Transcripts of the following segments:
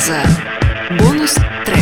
назад. Бонус трек.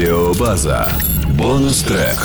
Стереобаза. Бонус трек.